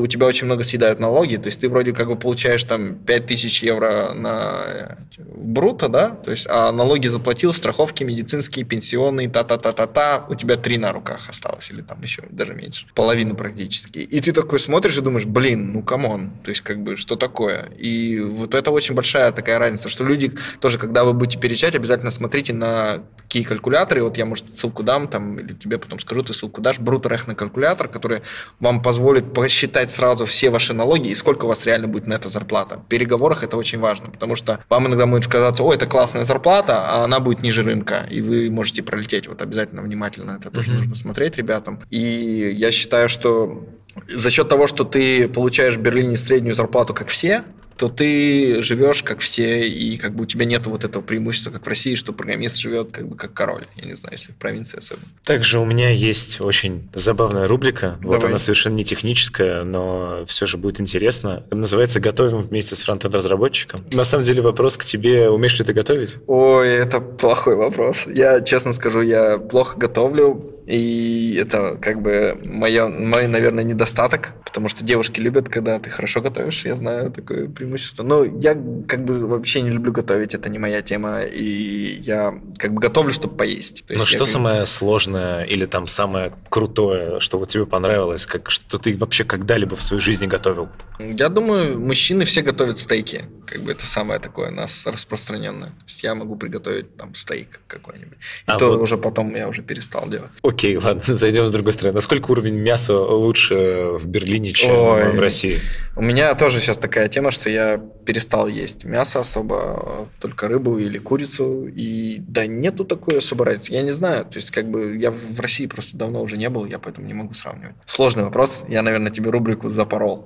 у тебя очень много съедают налоги. То есть ты вроде как бы получаешь там 5000 евро на э, брутто, да? То есть, а налоги заплатил, страховки медицинские, пенсионные, та-та-та-та-та. У тебя три на руках осталось, или там еще даже меньше. Половину практически. И ты такой смотришь и думаешь, блин, ну come on. То есть, как бы, что такое? И вот это очень большая такая разница, что люди тоже, когда вы будете перечать, обязательно смотрите на какие калькуляторы. Вот я, может, ссылку дам, там, или тебе потом скажу, ты ссылку дашь. Бруто-рехный калькулятор, который вам позволит посчитать сразу все ваши налоги и сколько у вас реально будет нетто-зарплата. В переговорах это очень важно, потому что вам иногда может казаться, о, это классная зарплата, а она будет ниже рынка, и вы можете пролететь. Вот обязательно внимательно это тоже Мгм. нужно смотреть ребятам. И я считаю, что за счет того, что ты получаешь в Берлине среднюю зарплату, как все, то ты живешь как все, и как бы у тебя нет вот этого преимущества, как в России, что программист живет как бы как король. Я не знаю, если в провинции особенно. Также у меня есть очень забавная рубрика. Вот Давай. она совершенно не техническая, но все же будет интересно. Называется «Готовим вместе с фронтенд-разработчиком». На самом деле вопрос к тебе. Умеешь ли ты готовить? Ой, это плохой вопрос. Я, честно скажу, я плохо готовлю, и это как бы моё- мой, наверное, недостаток, потому что девушки любят, когда ты хорошо готовишь, я знаю такое преимущество. Но я как бы вообще не люблю готовить, это не моя тема, и я как бы готовлю, чтобы поесть. Ну я что как- самое сложное или там самое крутое, что вот тебе понравилось, как что ты вообще когда-либо в своей жизни готовил? Я думаю, мужчины все готовят стейки. Как бы это самое такое у нас распространенное. То есть я могу приготовить там стейк какой-нибудь. И А то вот- уже потом я уже перестал делать. Окей, ладно, зайдем с другой стороны. Насколько уровень мяса лучше в Берлине, чем Ой. в России? У меня тоже сейчас такая тема, что я перестал есть мясо особо, только рыбу или курицу, и да нету такой особо разницы. Я не знаю, то есть как бы я в России просто давно уже не был, я поэтому не могу сравнивать. Сложный вопрос, я, наверное, тебе рубрику запорол,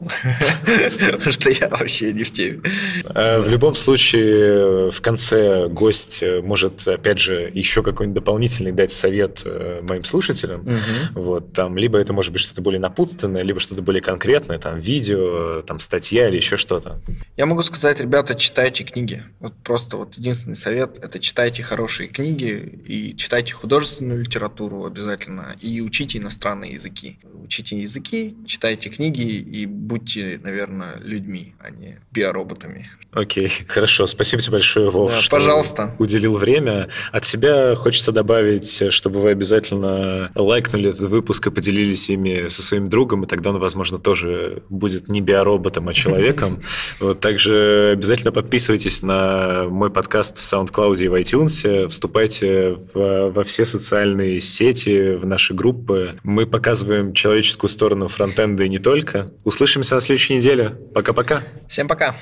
потому что я вообще не в теме. А, в любом случае, в конце гость может, опять же, еще какой-нибудь дополнительный дать совет э, моим слушателям. Вот, там, либо это может быть что-то более напутственное, либо что-то более конкретное, там, видео, там, статья или еще что-то. Я могу сказать, ребята, читайте книги. Вот просто вот единственный совет – это читайте хорошие книги и читайте художественную литературу обязательно и учите иностранные языки. Учите языки, читайте книги и будьте, наверное, людьми, а не биороботами. Окей, хорошо. Спасибо тебе большое, Вов, да, что пожалуйста. уделил время. От себя хочется добавить, чтобы вы обязательно лайкнули этот выпуск и поделились ими со своим другом, и тогда он, возможно, тоже будет не биороботом, а человеком. Вот также обязательно подписывайтесь на мой подкаст в SoundCloud и в iTunes, вступайте в, во все социальные сети, в наши группы. Мы показываем человеческую сторону фронтенда и не только. Услышимся на следующей неделе. Пока-пока. Всем пока.